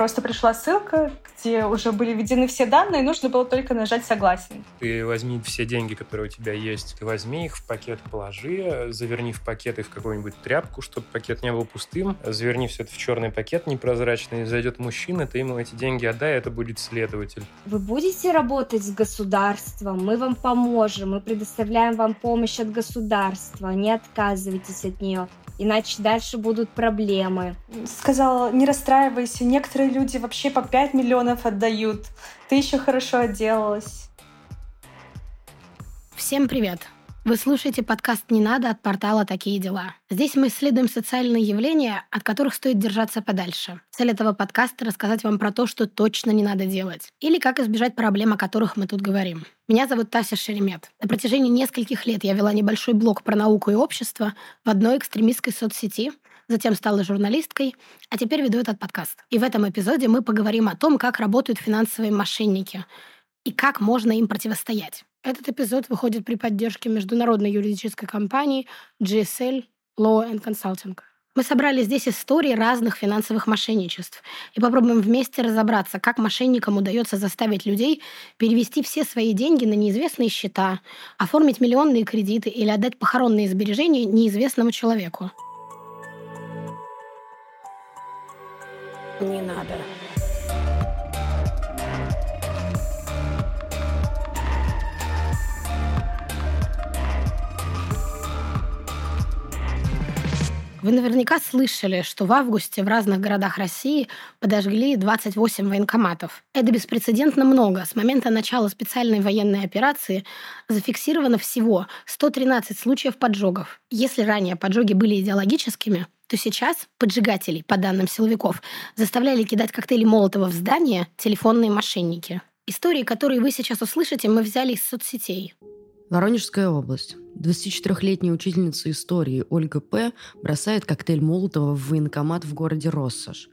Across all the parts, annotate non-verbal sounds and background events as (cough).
Просто пришла ссылка, где уже были введены все данные, нужно было только нажать «Согласен». Ты возьми все деньги, которые у тебя есть, ты возьми их в пакет, положи, заверни в пакет и в какую-нибудь тряпку, чтобы пакет не был пустым, заверни все это в черный пакет непрозрачный, зайдет мужчина, ты ему эти деньги отдай, это будет следователь. Вы будете работать с государством, мы вам поможем, мы предоставляем вам помощь от государства, не отказывайтесь от нее иначе дальше будут проблемы. Сказала, не расстраивайся, некоторые люди вообще по 5 миллионов отдают. Ты еще хорошо отделалась. Всем привет! Вы слушаете подкаст «Не надо» от портала «Такие дела». Здесь мы исследуем социальные явления, от которых стоит держаться подальше. Цель этого подкаста — рассказать вам про то, что точно не надо делать. Или как избежать проблем, о которых мы тут говорим. Меня зовут Тася Шеремет. На протяжении нескольких лет я вела небольшой блог про науку и общество в одной экстремистской соцсети, затем стала журналисткой, а теперь веду этот подкаст. И в этом эпизоде мы поговорим о том, как работают финансовые мошенники и как можно им противостоять. Этот эпизод выходит при поддержке международной юридической компании GSL Law and Consulting. Мы собрали здесь истории разных финансовых мошенничеств и попробуем вместе разобраться, как мошенникам удается заставить людей перевести все свои деньги на неизвестные счета, оформить миллионные кредиты или отдать похоронные сбережения неизвестному человеку. Не надо. Вы наверняка слышали, что в августе в разных городах России подожгли 28 военкоматов. Это беспрецедентно много. С момента начала специальной военной операции зафиксировано всего 113 случаев поджогов. Если ранее поджоги были идеологическими, то сейчас поджигателей, по данным силовиков, заставляли кидать коктейли Молотова в здание телефонные мошенники. Истории, которые вы сейчас услышите, мы взяли из соцсетей. Воронежская область. 24-летняя учительница истории Ольга П. бросает коктейль Молотова в военкомат в городе Россошь.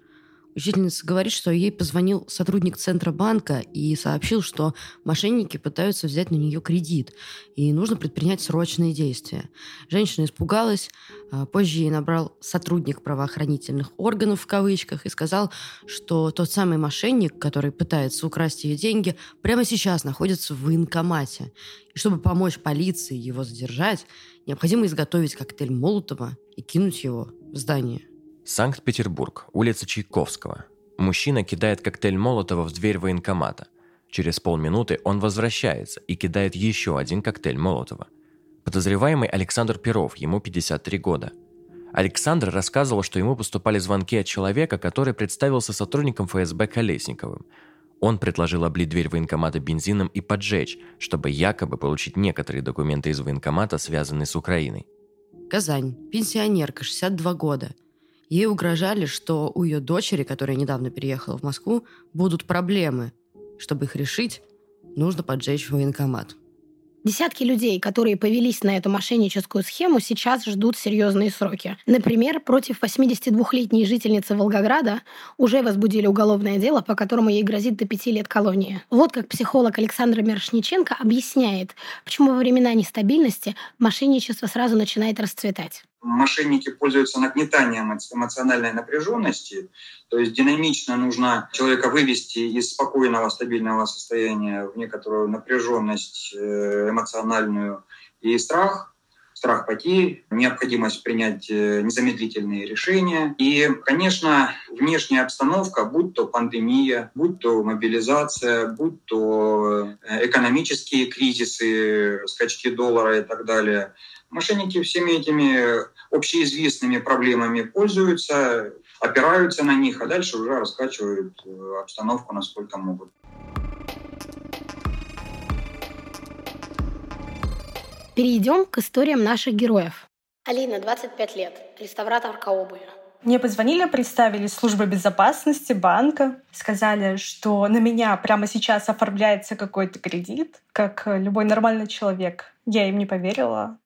Учительница говорит, что ей позвонил сотрудник Центробанка и сообщил, что мошенники пытаются взять на нее кредит, и нужно предпринять срочные действия. Женщина испугалась, а позже ей набрал сотрудник правоохранительных органов в кавычках и сказал, что тот самый мошенник, который пытается украсть ее деньги, прямо сейчас находится в военкомате. И чтобы помочь полиции его задержать, необходимо изготовить коктейль Молотова и кинуть его в здание. Санкт-Петербург, улица Чайковского. Мужчина кидает коктейль Молотова в дверь военкомата. Через полминуты он возвращается и кидает еще один коктейль Молотова. Подозреваемый Александр Перов, ему 53 года. Александр рассказывал, что ему поступали звонки от человека, который представился сотрудником ФСБ Колесниковым. Он предложил облить дверь военкомата бензином и поджечь, чтобы якобы получить некоторые документы из военкомата, связанные с Украиной. Казань. Пенсионерка, 62 года – Ей угрожали, что у ее дочери, которая недавно переехала в Москву, будут проблемы. Чтобы их решить, нужно поджечь военкомат. Десятки людей, которые повелись на эту мошенническую схему, сейчас ждут серьезные сроки. Например, против 82-летней жительницы Волгограда уже возбудили уголовное дело, по которому ей грозит до пяти лет колонии. Вот как психолог Александр Мершниченко объясняет, почему во времена нестабильности мошенничество сразу начинает расцветать мошенники пользуются нагнетанием эмоциональной напряженности, то есть динамично нужно человека вывести из спокойного, стабильного состояния в некоторую напряженность э, эмоциональную и страх, страх потерь, необходимость принять э, незамедлительные решения. И, конечно, внешняя обстановка, будь то пандемия, будь то мобилизация, будь то э, экономические кризисы, скачки доллара и так далее – Мошенники всеми этими общеизвестными проблемами пользуются, опираются на них, а дальше уже раскачивают э, обстановку насколько могут. Перейдем к историям наших героев. Алина, 25 лет, реставраторка обуви. Мне позвонили, представили службы безопасности банка, сказали, что на меня прямо сейчас оформляется какой-то кредит, как любой нормальный человек. Я им не поверила.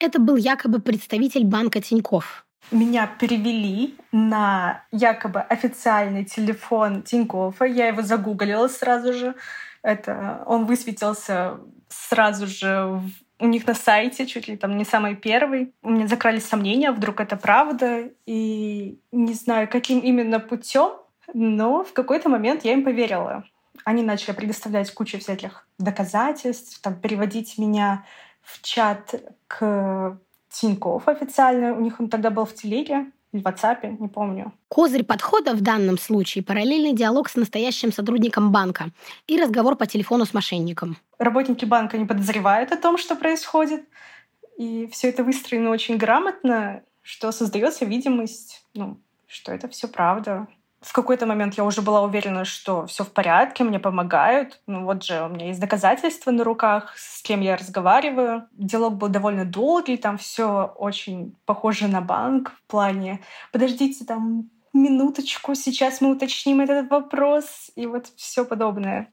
Это был якобы представитель банка Тиньков. Меня перевели на якобы официальный телефон Тинькоффа. Я его загуглила сразу же. Это он высветился сразу же у них на сайте, чуть ли там не самый первый. У меня закрались сомнения, вдруг это правда. И не знаю, каким именно путем Но в какой-то момент я им поверила. Они начали предоставлять кучу всяких доказательств, там, переводить меня в чат к Тинькофф официально. У них он тогда был в телеге или в WhatsApp, не помню. Козырь подхода в данном случае – параллельный диалог с настоящим сотрудником банка и разговор по телефону с мошенником. Работники банка не подозревают о том, что происходит, и все это выстроено очень грамотно, что создается видимость, ну, что это все правда, в какой-то момент я уже была уверена, что все в порядке, мне помогают. Ну вот же у меня есть доказательства на руках, с кем я разговариваю. Диалог был довольно долгий, там все очень похоже на банк в плане «подождите, там минуточку, сейчас мы уточним этот вопрос» и вот все подобное.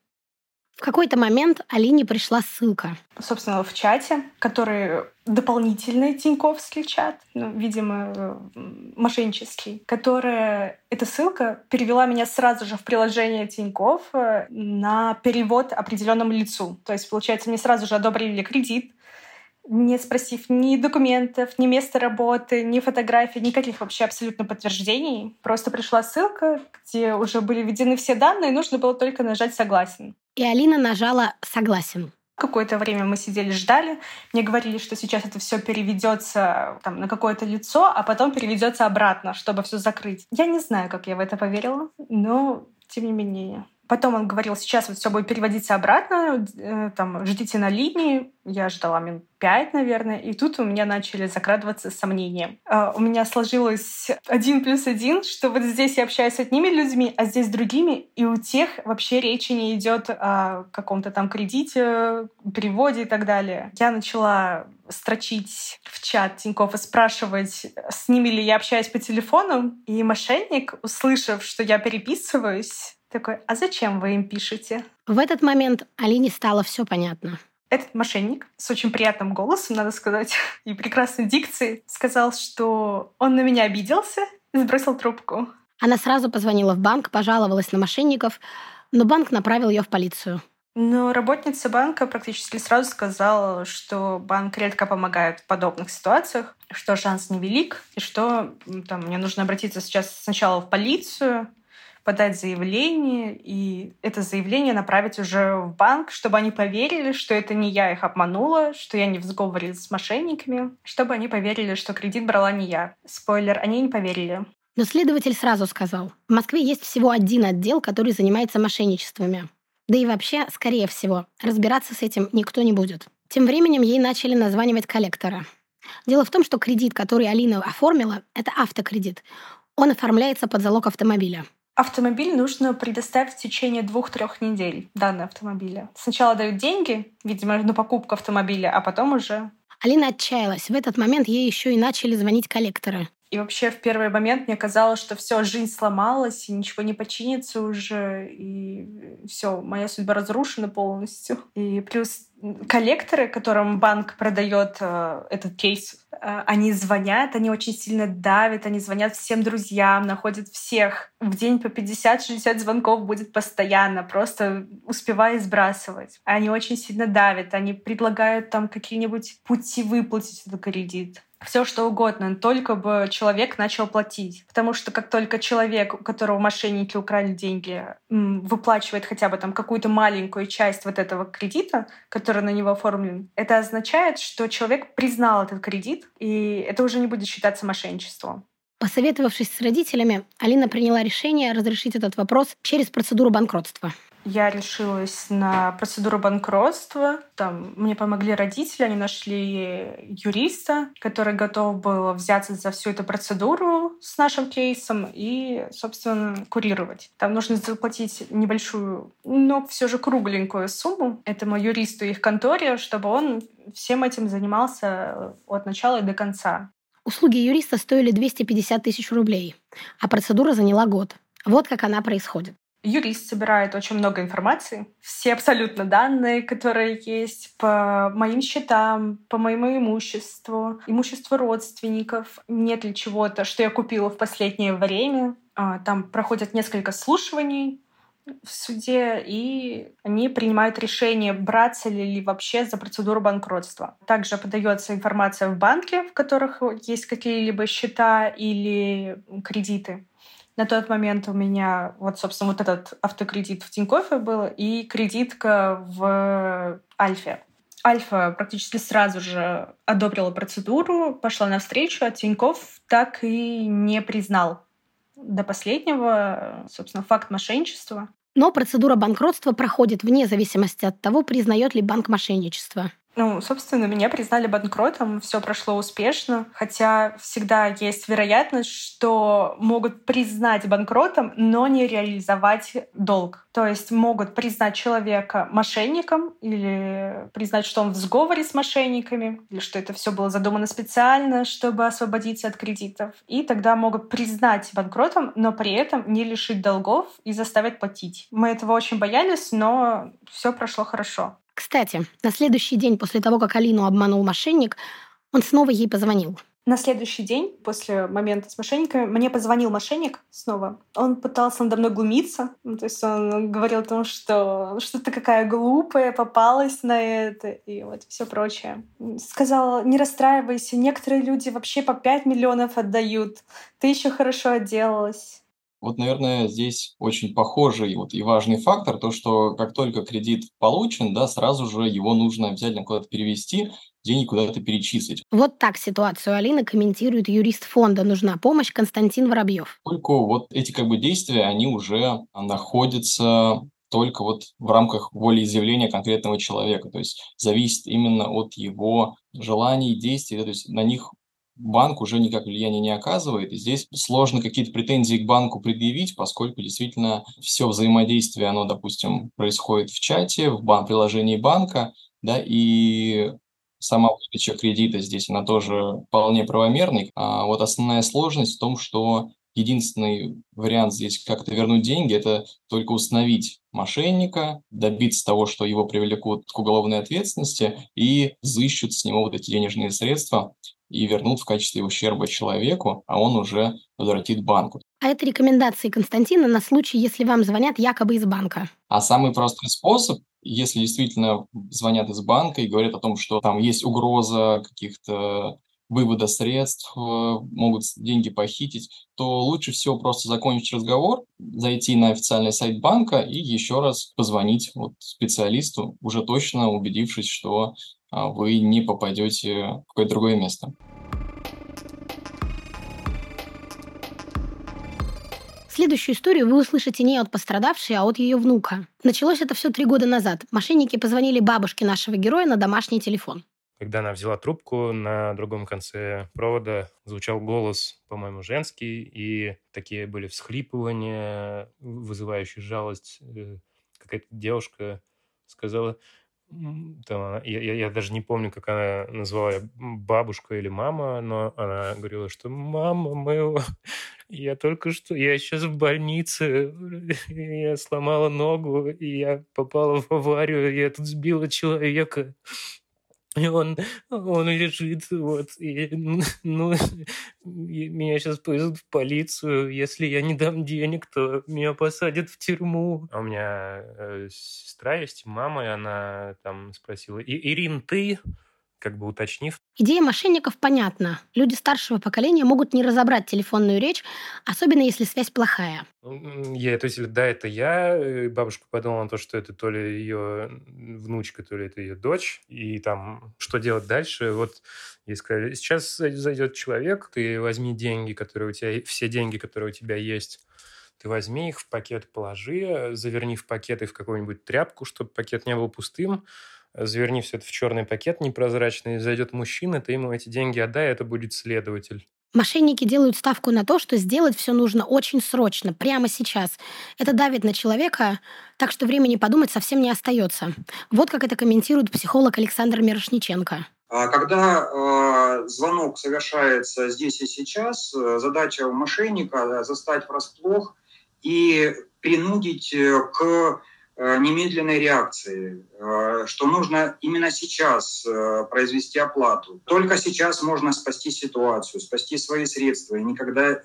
В какой-то момент Алине пришла ссылка. Собственно, в чате, который дополнительный Тиньковский чат, ну, видимо, мошеннический, которая, эта ссылка перевела меня сразу же в приложение Тиньков э, на перевод определенному лицу. То есть, получается, мне сразу же одобрили кредит, не спросив ни документов, ни места работы, ни фотографий, никаких вообще абсолютно подтверждений. Просто пришла ссылка, где уже были введены все данные, нужно было только нажать «Согласен». И Алина нажала «Согласен». Какое-то время мы сидели, ждали. Мне говорили, что сейчас это все переведется там, на какое-то лицо, а потом переведется обратно, чтобы все закрыть. Я не знаю, как я в это поверила, но тем не менее. Потом он говорил, сейчас вот все будет переводиться обратно, э, там, ждите на линии. Я ждала минут пять, наверное, и тут у меня начали закрадываться сомнения. А, у меня сложилось один плюс один, что вот здесь я общаюсь с одними людьми, а здесь с другими, и у тех вообще речи не идет о каком-то там кредите, переводе и так далее. Я начала строчить в чат Тинькофф и спрашивать, с ними ли я общаюсь по телефону, и мошенник, услышав, что я переписываюсь, такой, а зачем вы им пишете? В этот момент Алине стало все понятно. Этот мошенник с очень приятным голосом, надо сказать, (laughs) и прекрасной дикцией сказал, что он на меня обиделся и сбросил трубку. Она сразу позвонила в банк, пожаловалась на мошенников, но банк направил ее в полицию. Но работница банка практически сразу сказала, что банк редко помогает в подобных ситуациях, что шанс невелик, и что там, мне нужно обратиться сейчас сначала в полицию, подать заявление, и это заявление направить уже в банк, чтобы они поверили, что это не я их обманула, что я не в сговоре с мошенниками, чтобы они поверили, что кредит брала не я. Спойлер, они не поверили. Но следователь сразу сказал, в Москве есть всего один отдел, который занимается мошенничествами. Да и вообще, скорее всего, разбираться с этим никто не будет. Тем временем ей начали названивать коллектора. Дело в том, что кредит, который Алина оформила, это автокредит. Он оформляется под залог автомобиля. Автомобиль нужно предоставить в течение двух-трех недель, данные автомобиля. Сначала дают деньги, видимо, на покупку автомобиля, а потом уже... Алина отчаялась. В этот момент ей еще и начали звонить коллекторы. И вообще в первый момент мне казалось, что все, жизнь сломалась, и ничего не починится уже, и все, моя судьба разрушена полностью. И плюс коллекторы, которым банк продает э, этот кейс, э, они звонят, они очень сильно давят, они звонят всем друзьям, находят всех. В день по 50-60 звонков будет постоянно, просто успевая сбрасывать. Они очень сильно давят, они предлагают там какие-нибудь пути выплатить этот кредит все что угодно, только бы человек начал платить. Потому что как только человек, у которого мошенники украли деньги, выплачивает хотя бы там какую-то маленькую часть вот этого кредита, который на него оформлен, это означает, что человек признал этот кредит, и это уже не будет считаться мошенничеством. Посоветовавшись с родителями, Алина приняла решение разрешить этот вопрос через процедуру банкротства я решилась на процедуру банкротства. Там мне помогли родители, они нашли юриста, который готов был взяться за всю эту процедуру с нашим кейсом и, собственно, курировать. Там нужно заплатить небольшую, но все же кругленькую сумму этому юристу и их конторе, чтобы он всем этим занимался от начала и до конца. Услуги юриста стоили 250 тысяч рублей, а процедура заняла год. Вот как она происходит. Юрист собирает очень много информации, все абсолютно данные, которые есть по моим счетам, по моему имуществу, имуществу родственников, нет ли чего-то, что я купила в последнее время. А, там проходят несколько слушаний в суде, и они принимают решение, браться ли вообще за процедуру банкротства. Также подается информация в банке, в которых есть какие-либо счета или кредиты На тот момент у меня вот, собственно, вот этот автокредит в Тинькоффе был и кредитка в Альфе. Альфа практически сразу же одобрила процедуру, пошла навстречу, а Тинькофф так и не признал до последнего, собственно, факт мошенничества. Но процедура банкротства проходит вне зависимости от того, признает ли банк мошенничество. Ну, собственно, меня признали банкротом, все прошло успешно, хотя всегда есть вероятность, что могут признать банкротом, но не реализовать долг. То есть могут признать человека мошенником или признать, что он в сговоре с мошенниками, или что это все было задумано специально, чтобы освободиться от кредитов. И тогда могут признать банкротом, но при этом не лишить долгов и заставить платить. Мы этого очень боялись, но все прошло хорошо. Кстати, на следующий день после того, как Алину обманул мошенник, он снова ей позвонил. На следующий день, после момента с мошенниками, мне позвонил мошенник снова. Он пытался надо мной глумиться. Ну, то есть он говорил о том, что что ты какая глупая, попалась на это и вот все прочее. Сказал, не расстраивайся, некоторые люди вообще по 5 миллионов отдают. Ты еще хорошо отделалась. Вот, наверное, здесь очень похожий вот и важный фактор, то, что как только кредит получен, да, сразу же его нужно обязательно куда-то перевести, деньги куда-то перечислить. Вот так ситуацию Алины комментирует юрист фонда «Нужна помощь» Константин Воробьев. Только вот эти как бы действия, они уже находятся только вот в рамках волеизъявления конкретного человека. То есть зависит именно от его желаний, действий, да, то есть на них банк уже никак влияния не оказывает. И здесь сложно какие-то претензии к банку предъявить, поскольку действительно все взаимодействие, оно, допустим, происходит в чате, в бан приложении банка, да, и сама выдача кредита здесь, она тоже вполне правомерной. А вот основная сложность в том, что единственный вариант здесь как-то вернуть деньги, это только установить мошенника, добиться того, что его привлекут к уголовной ответственности и взыщут с него вот эти денежные средства и вернут в качестве ущерба человеку, а он уже возвратит банку. А это рекомендации Константина на случай, если вам звонят якобы из банка. А самый простой способ, если действительно звонят из банка и говорят о том, что там есть угроза каких-то вывода средств, э, могут деньги похитить, то лучше всего просто закончить разговор, зайти на официальный сайт банка и еще раз позвонить вот специалисту, уже точно убедившись, что а, вы не попадете в какое-то другое место. Следующую историю вы услышите не от пострадавшей, а от ее внука. Началось это все три года назад. Мошенники позвонили бабушке нашего героя на домашний телефон. Когда она взяла трубку, на другом конце провода звучал голос, по-моему, женский, и такие были всхлипывания, вызывающие жалость. Э, какая-то девушка сказала, там, я, я, я даже не помню, как она назвала бабушка или мама, но она говорила, что мама моего, (laughs) я только что, я сейчас в больнице, (laughs) я сломала ногу, и я попала в аварию, я тут сбила человека. Он, он лежит, вот, и, ну, и меня сейчас повезут в полицию. Если я не дам денег, то меня посадят в тюрьму. А у меня э, сестра есть, мама, и она там спросила, Ирин, ты? Как бы уточнив. Идея мошенников понятна. Люди старшего поколения могут не разобрать телефонную речь, особенно если связь плохая. Я, то есть, да, это я. Бабушка подумала на то, что это то ли ее внучка, то ли это ее дочь. И там, что делать дальше? Вот ей сказали, сейчас зайдет человек, ты возьми деньги, которые у тебя, все деньги, которые у тебя есть, ты возьми их в пакет, положи, заверни в пакет и в какую-нибудь тряпку, чтобы пакет не был пустым, заверни все это в черный пакет непрозрачный, зайдет мужчина, ты ему эти деньги отдай, это будет следователь. Мошенники делают ставку на то, что сделать все нужно очень срочно, прямо сейчас. Это давит на человека, так что времени подумать совсем не остается. Вот как это комментирует психолог Александр Мирошниченко. А когда э, звонок совершается здесь и сейчас, э, задача мошенника застать врасплох и принудить э, к Э, немедленной реакции, э, что нужно именно сейчас э, произвести оплату. Только сейчас можно спасти ситуацию, спасти свои средства, и никогда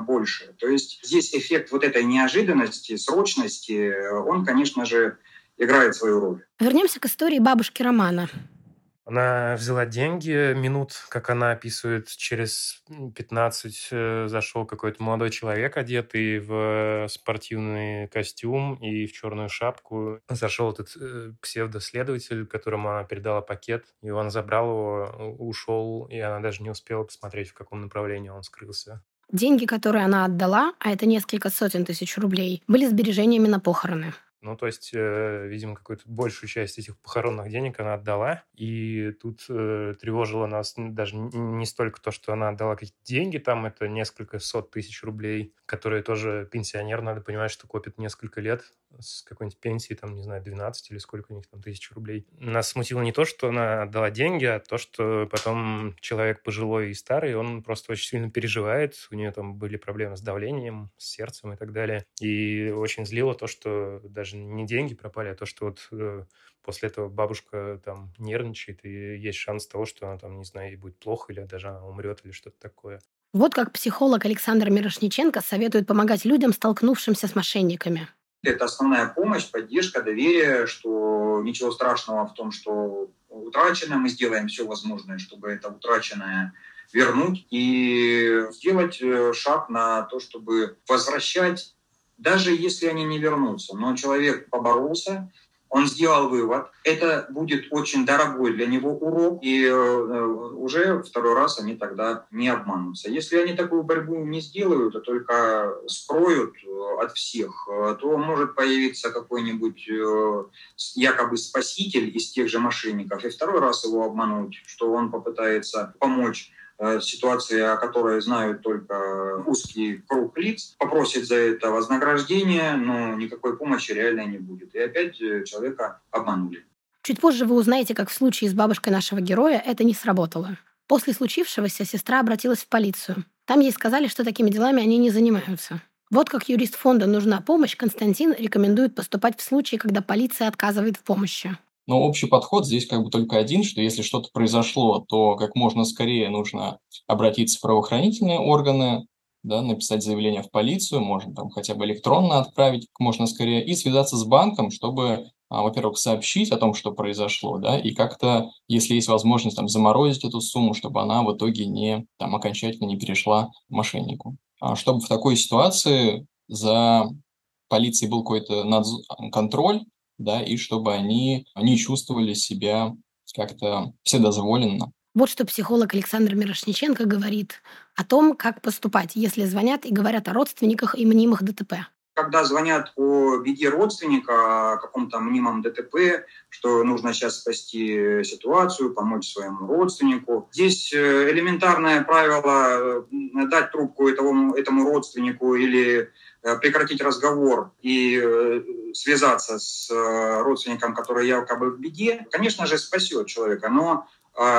больше. То есть здесь эффект вот этой неожиданности, срочности, он, конечно же, играет свою роль. Вернемся к истории бабушки Романа. Она взяла деньги, минут, как она описывает, через 15 э, зашел какой-то молодой человек, одетый в спортивный костюм и в черную шапку. Зашел этот э, псевдоследователь, которому она передала пакет, и он забрал его, ушел, и она даже не успела посмотреть, в каком направлении он скрылся. Деньги, которые она отдала, а это несколько сотен тысяч рублей, были сбережениями на похороны. Ну, то есть, э, видимо, какую-то большую часть этих похоронных денег она отдала. И тут э, тревожило нас даже не столько то, что она отдала какие-то деньги, там это несколько сот тысяч рублей, которые тоже пенсионер, надо понимать, что копит несколько лет с какой-нибудь пенсии, там, не знаю, 12 или сколько у них там тысяч рублей. Нас смутило не то, что она отдала деньги, а то, что потом человек пожилой и старый, он просто очень сильно переживает, у нее там были проблемы с давлением, с сердцем и так далее. И очень злило то, что даже не деньги пропали, а то, что вот э, после этого бабушка там нервничает, и есть шанс того, что она там, не знаю, ей будет плохо, или даже она умрет, или что-то такое. Вот как психолог Александр Мирошниченко советует помогать людям, столкнувшимся с мошенниками. Это основная помощь, поддержка, доверие, что ничего страшного в том, что утраченное, мы сделаем все возможное, чтобы это утраченное вернуть и сделать э, шаг на то, чтобы возвращать, даже если они не вернутся. Но человек поборолся, он сделал вывод, это будет очень дорогой для него урок, и э, уже второй раз они тогда не обманутся. Если они такую борьбу не сделают, а только скроют э, от всех, э, то может появиться какой-нибудь якобы спаситель из тех же мошенников, и второй раз его обмануть, что он попытается помочь Э, ситуации, о которой знают только узкий круг лиц, попросит за это вознаграждение, но никакой помощи реально не будет. И опять э, человека обманули. Чуть позже вы узнаете, как в случае с бабушкой нашего героя это не сработало. После случившегося сестра обратилась в полицию. Там ей сказали, что такими делами они не занимаются. Вот как юрист фонда «Нужна помощь» Константин рекомендует поступать в случае, когда полиция отказывает в помощи. Но общий подход здесь как бы только один, что если что-то произошло, то как можно скорее нужно обратиться в правоохранительные органы, да, написать заявление в полицию, можно там хотя бы электронно отправить как можно скорее, и связаться с банком, чтобы, а, во-первых, сообщить о том, что произошло, да, и как-то, если есть возможность там заморозить эту сумму, чтобы она в итоге не там окончательно не перешла мошеннику. А чтобы в такой ситуации за полицией был какой-то надз... контроль, да, и чтобы они не чувствовали себя как-то вседозволенно. Вот что психолог Александр Мирошниченко говорит о том, как поступать, если звонят и говорят о родственниках и мнимых ДТП. Когда звонят о беде родственника, о каком-то мнимом ДТП, что нужно сейчас спасти ситуацию, помочь своему родственнику. Здесь э, элементарное правило э, дать трубку этому, этому родственнику или Э, прекратить разговор и связаться с родственником, который якобы в беде, конечно же, спасет человека. Но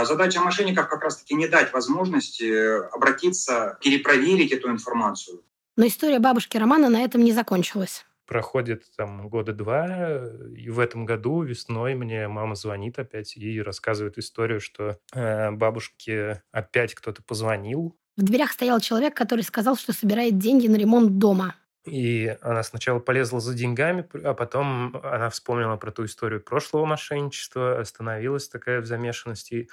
задача мошенников как раз-таки не дать возможности обратиться, перепроверить эту информацию. Но история бабушки Романа на этом не закончилась. Проходит там года два, и в этом году весной мне мама звонит опять и рассказывает историю, что э, бабушке опять кто-то позвонил. В дверях стоял человек, который сказал, что собирает деньги на ремонт дома. И она сначала полезла за деньгами, а потом она вспомнила про ту историю прошлого мошенничества, остановилась такая в замешанности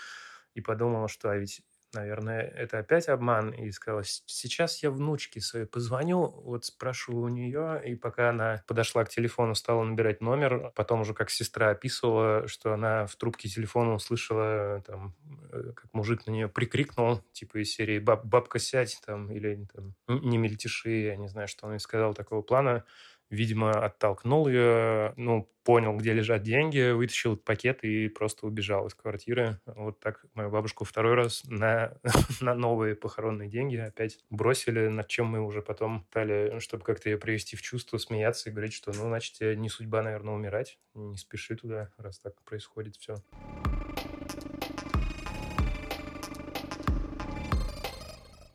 и подумала, что а ведь наверное, это опять обман, и сказала, сейчас я внучке своей позвоню, вот спрошу у нее, и пока она подошла к телефону, стала набирать номер, потом уже как сестра описывала, что она в трубке телефона услышала, там, э, как мужик на нее прикрикнул, типа из серии «Баб, «бабка, сядь», там, или там, «не мельтеши», я не знаю, что он ей сказал такого плана, видимо, оттолкнул ее, ну, понял, где лежат деньги, вытащил пакет и просто убежал из квартиры. Вот так мою бабушку второй раз на, (laughs) на новые похоронные деньги опять бросили, над чем мы уже потом стали, чтобы как-то ее привести в чувство, смеяться и говорить, что, ну, значит, тебе не судьба, наверное, умирать. Не спеши туда, раз так происходит все.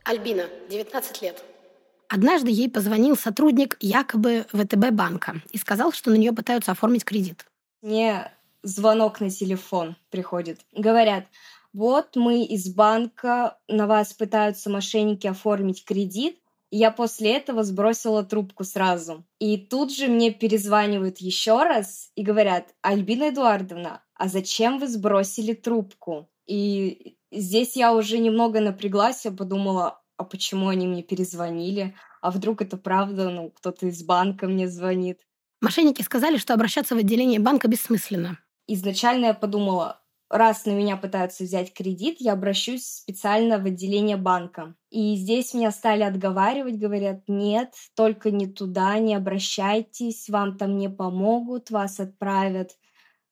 Альбина, 19 лет. Однажды ей позвонил сотрудник якобы ВТБ банка и сказал, что на нее пытаются оформить кредит. Мне звонок на телефон приходит. Говорят, вот мы из банка, на вас пытаются мошенники оформить кредит. Я после этого сбросила трубку сразу. И тут же мне перезванивают еще раз и говорят, Альбина Эдуардовна, а зачем вы сбросили трубку? И здесь я уже немного напряглась, я подумала, а почему они мне перезвонили? А вдруг это правда, ну, кто-то из банка мне звонит? Мошенники сказали, что обращаться в отделение банка бессмысленно. Изначально я подумала, раз на меня пытаются взять кредит, я обращусь специально в отделение банка. И здесь меня стали отговаривать, говорят, нет, только не туда, не обращайтесь, вам там не помогут, вас отправят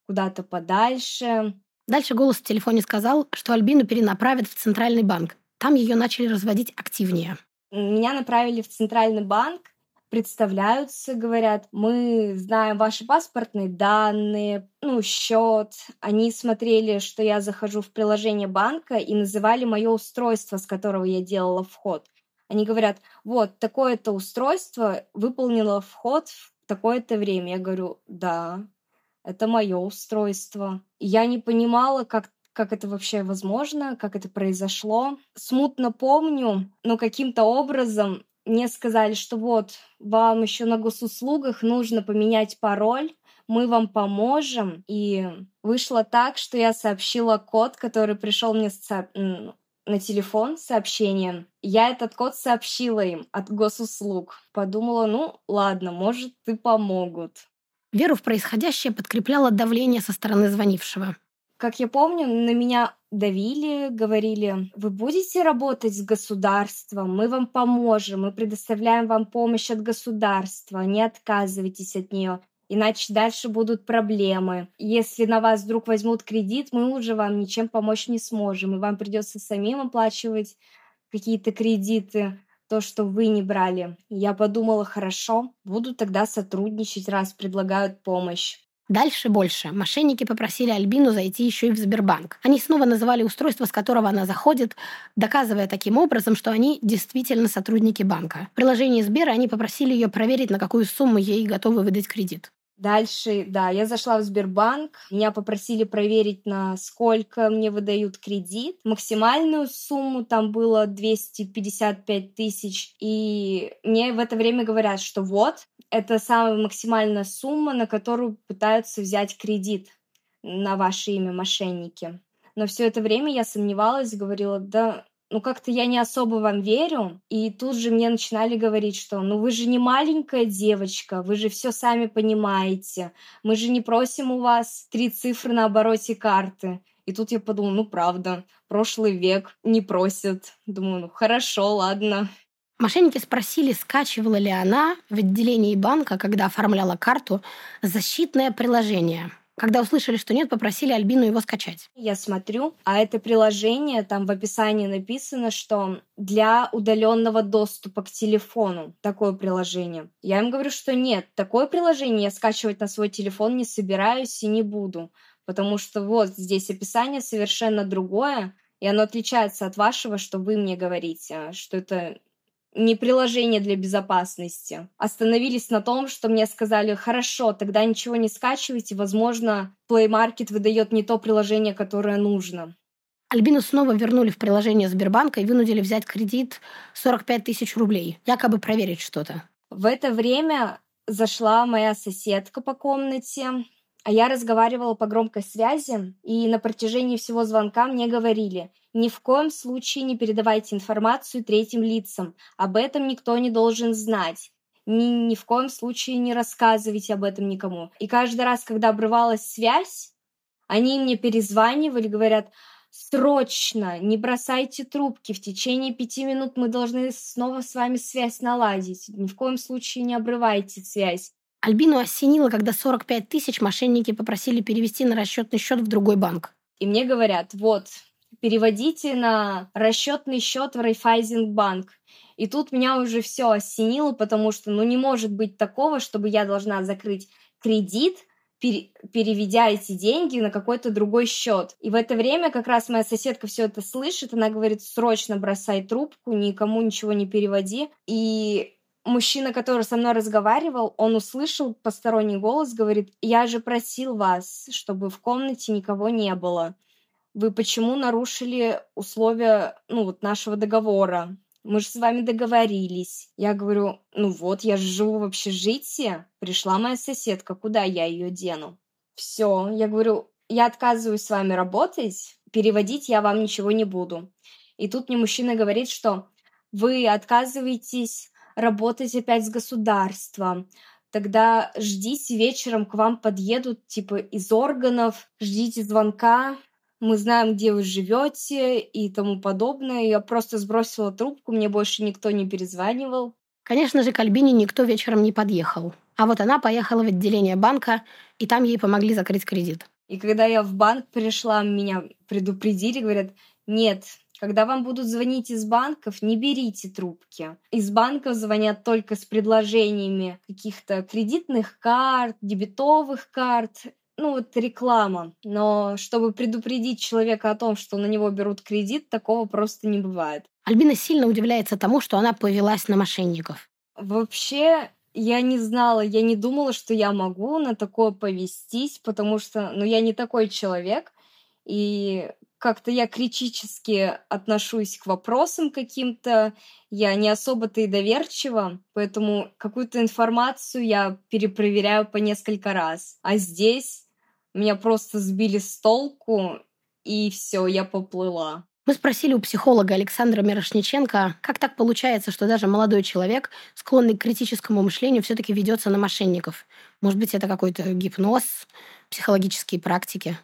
куда-то подальше. Дальше голос в телефоне сказал, что Альбину перенаправят в Центральный банк. Там ее начали разводить активнее. Меня направили в Центральный банк, представляются, говорят, мы знаем ваши паспортные данные, ну, счет. Они смотрели, что я захожу в приложение банка и называли мое устройство, с которого я делала вход. Они говорят, вот, такое-то устройство выполнило вход в такое-то время. Я говорю, да, это мое устройство. я не понимала, как как это вообще возможно, как это произошло. Смутно помню, но каким-то образом мне сказали, что вот, вам еще на госуслугах нужно поменять пароль, мы вам поможем. И вышло так, что я сообщила код, который пришел мне на телефон с сообщением. Я этот код сообщила им от госуслуг. Подумала, ну ладно, может, и помогут. Веру в происходящее подкрепляло давление со стороны звонившего. Как я помню, на меня давили, говорили, вы будете работать с государством, мы вам поможем, мы предоставляем вам помощь от государства, не отказывайтесь от нее, иначе дальше будут проблемы. Если на вас вдруг возьмут кредит, мы уже вам ничем помочь не сможем, и вам придется самим оплачивать какие-то кредиты то, что вы не брали. Я подумала, хорошо, буду тогда сотрудничать, раз предлагают помощь. Дальше больше. Мошенники попросили Альбину зайти еще и в Сбербанк. Они снова называли устройство, с которого она заходит, доказывая таким образом, что они действительно сотрудники банка. В приложении Сбера они попросили ее проверить, на какую сумму ей готовы выдать кредит. Дальше, да, я зашла в Сбербанк, меня попросили проверить, на сколько мне выдают кредит. Максимальную сумму там было 255 тысяч. И мне в это время говорят, что вот, это самая максимальная сумма, на которую пытаются взять кредит на ваше имя мошенники. Но все это время я сомневалась, говорила, да ну как-то я не особо вам верю. И тут же мне начинали говорить, что ну вы же не маленькая девочка, вы же все сами понимаете. Мы же не просим у вас три цифры на обороте карты. И тут я подумала, ну правда, прошлый век не просят. Думаю, ну хорошо, ладно. Мошенники спросили, скачивала ли она в отделении банка, когда оформляла карту, защитное приложение – когда услышали, что нет, попросили Альбину его скачать. Я смотрю, а это приложение, там в описании написано, что для удаленного доступа к телефону такое приложение. Я им говорю, что нет, такое приложение я скачивать на свой телефон не собираюсь и не буду, потому что вот здесь описание совершенно другое, и оно отличается от вашего, что вы мне говорите, что это не приложение для безопасности. Остановились на том, что мне сказали, хорошо, тогда ничего не скачивайте, возможно, Play Market выдает не то приложение, которое нужно. Альбину снова вернули в приложение Сбербанка и вынудили взять кредит 45 тысяч рублей, якобы проверить что-то. В это время зашла моя соседка по комнате, а я разговаривала по громкой связи, и на протяжении всего звонка мне говорили, ни в коем случае не передавайте информацию третьим лицам, об этом никто не должен знать. Ни, ни в коем случае не рассказывайте об этом никому. И каждый раз, когда обрывалась связь, они мне перезванивали, говорят, срочно, не бросайте трубки, в течение пяти минут мы должны снова с вами связь наладить. Ни в коем случае не обрывайте связь. Альбину осенило, когда 45 тысяч мошенники попросили перевести на расчетный счет в другой банк. И мне говорят, вот, переводите на расчетный счет в Райфайзенбанк. И тут меня уже все осенило, потому что, ну, не может быть такого, чтобы я должна закрыть кредит, пере, переведя эти деньги на какой-то другой счет. И в это время как раз моя соседка все это слышит, она говорит, срочно бросай трубку, никому ничего не переводи. И мужчина, который со мной разговаривал, он услышал посторонний голос, говорит, я же просил вас, чтобы в комнате никого не было. Вы почему нарушили условия ну, вот нашего договора? Мы же с вами договорились. Я говорю, ну вот, я же живу в общежитии. Пришла моя соседка, куда я ее дену? Все, я говорю, я отказываюсь с вами работать, переводить я вам ничего не буду. И тут мне мужчина говорит, что вы отказываетесь работать опять с государством, тогда ждите вечером к вам подъедут типа из органов, ждите звонка, мы знаем, где вы живете и тому подобное. Я просто сбросила трубку, мне больше никто не перезванивал. Конечно же, к Альбине никто вечером не подъехал. А вот она поехала в отделение банка, и там ей помогли закрыть кредит. И когда я в банк пришла, меня предупредили, говорят, нет, когда вам будут звонить из банков, не берите трубки. Из банков звонят только с предложениями каких-то кредитных карт, дебетовых карт, ну вот реклама. Но чтобы предупредить человека о том, что на него берут кредит, такого просто не бывает. Альбина сильно удивляется тому, что она повелась на мошенников. Вообще, я не знала, я не думала, что я могу на такое повестись, потому что, ну, я не такой человек, и как-то я критически отношусь к вопросам каким-то, я не особо-то и доверчива, поэтому какую-то информацию я перепроверяю по несколько раз. А здесь меня просто сбили с толку, и все, я поплыла. Мы спросили у психолога Александра Мирошниченко, как так получается, что даже молодой человек, склонный к критическому мышлению, все-таки ведется на мошенников. Может быть, это какой-то гипноз, психологические практики?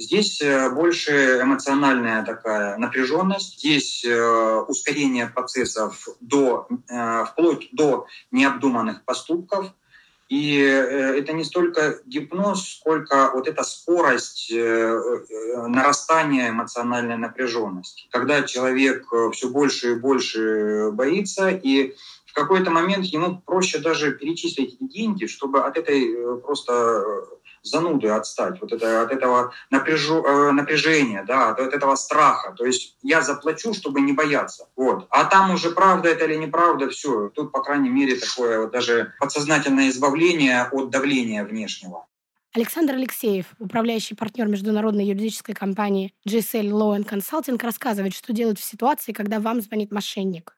Здесь э, больше эмоциональная такая напряженность, здесь э, ускорение процессов до, э, вплоть до необдуманных поступков, и это не столько гипноз, сколько вот эта скорость нарастания эмоциональной напряженности. Когда человек все больше и больше боится, и в какой-то момент ему проще даже перечислить деньги, чтобы от этой просто зануды отстать, вот это, от этого напряжу, э, напряжения, да, от этого страха. То есть я заплачу, чтобы не бояться. Вот. А там уже правда это или неправда, все. Тут, по крайней мере, такое вот даже подсознательное избавление от давления внешнего. Александр Алексеев, управляющий партнер международной юридической компании GSL Law and Consulting, рассказывает, что делать в ситуации, когда вам звонит мошенник.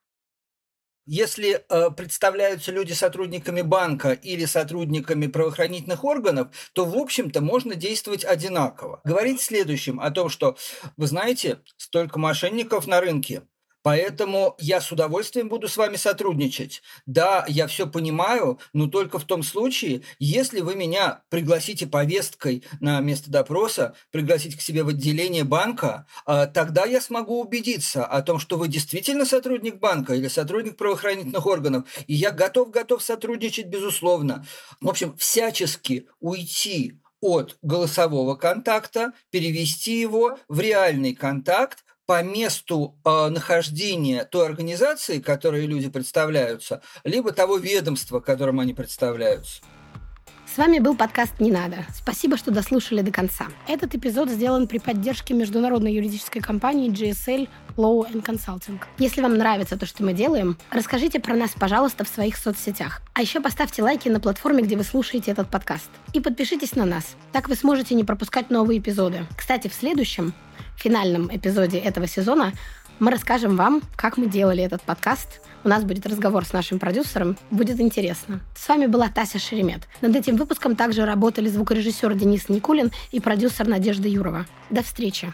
Если э, представляются люди сотрудниками банка или сотрудниками правоохранительных органов, то, в общем-то, можно действовать одинаково. Говорить следующим о том, что, вы знаете, столько мошенников на рынке, Поэтому я с удовольствием буду с вами сотрудничать. Да, я все понимаю, но только в том случае, если вы меня пригласите повесткой на место допроса, пригласите к себе в отделение банка, а, тогда я смогу убедиться о том, что вы действительно сотрудник банка или сотрудник правоохранительных органов, и я готов-готов сотрудничать, безусловно. В общем, всячески уйти от голосового контакта, перевести его в реальный контакт, по месту э, нахождения той организации, которой люди представляются, либо того ведомства, которым они представляются. С вами был подкаст «Не надо». Спасибо, что дослушали до конца. Этот эпизод сделан при поддержке международной юридической компании GSL Law and Consulting. Если вам нравится то, что мы делаем, расскажите про нас, пожалуйста, в своих соцсетях. А еще поставьте лайки на платформе, где вы слушаете этот подкаст. И подпишитесь на нас. Так вы сможете не пропускать новые эпизоды. Кстати, в следующем, финальном эпизоде этого сезона мы расскажем вам, как мы делали этот подкаст – у нас будет разговор с нашим продюсером. Будет интересно. С вами была Тася Шеремет. Над этим выпуском также работали звукорежиссер Денис Никулин и продюсер Надежда Юрова. До встречи.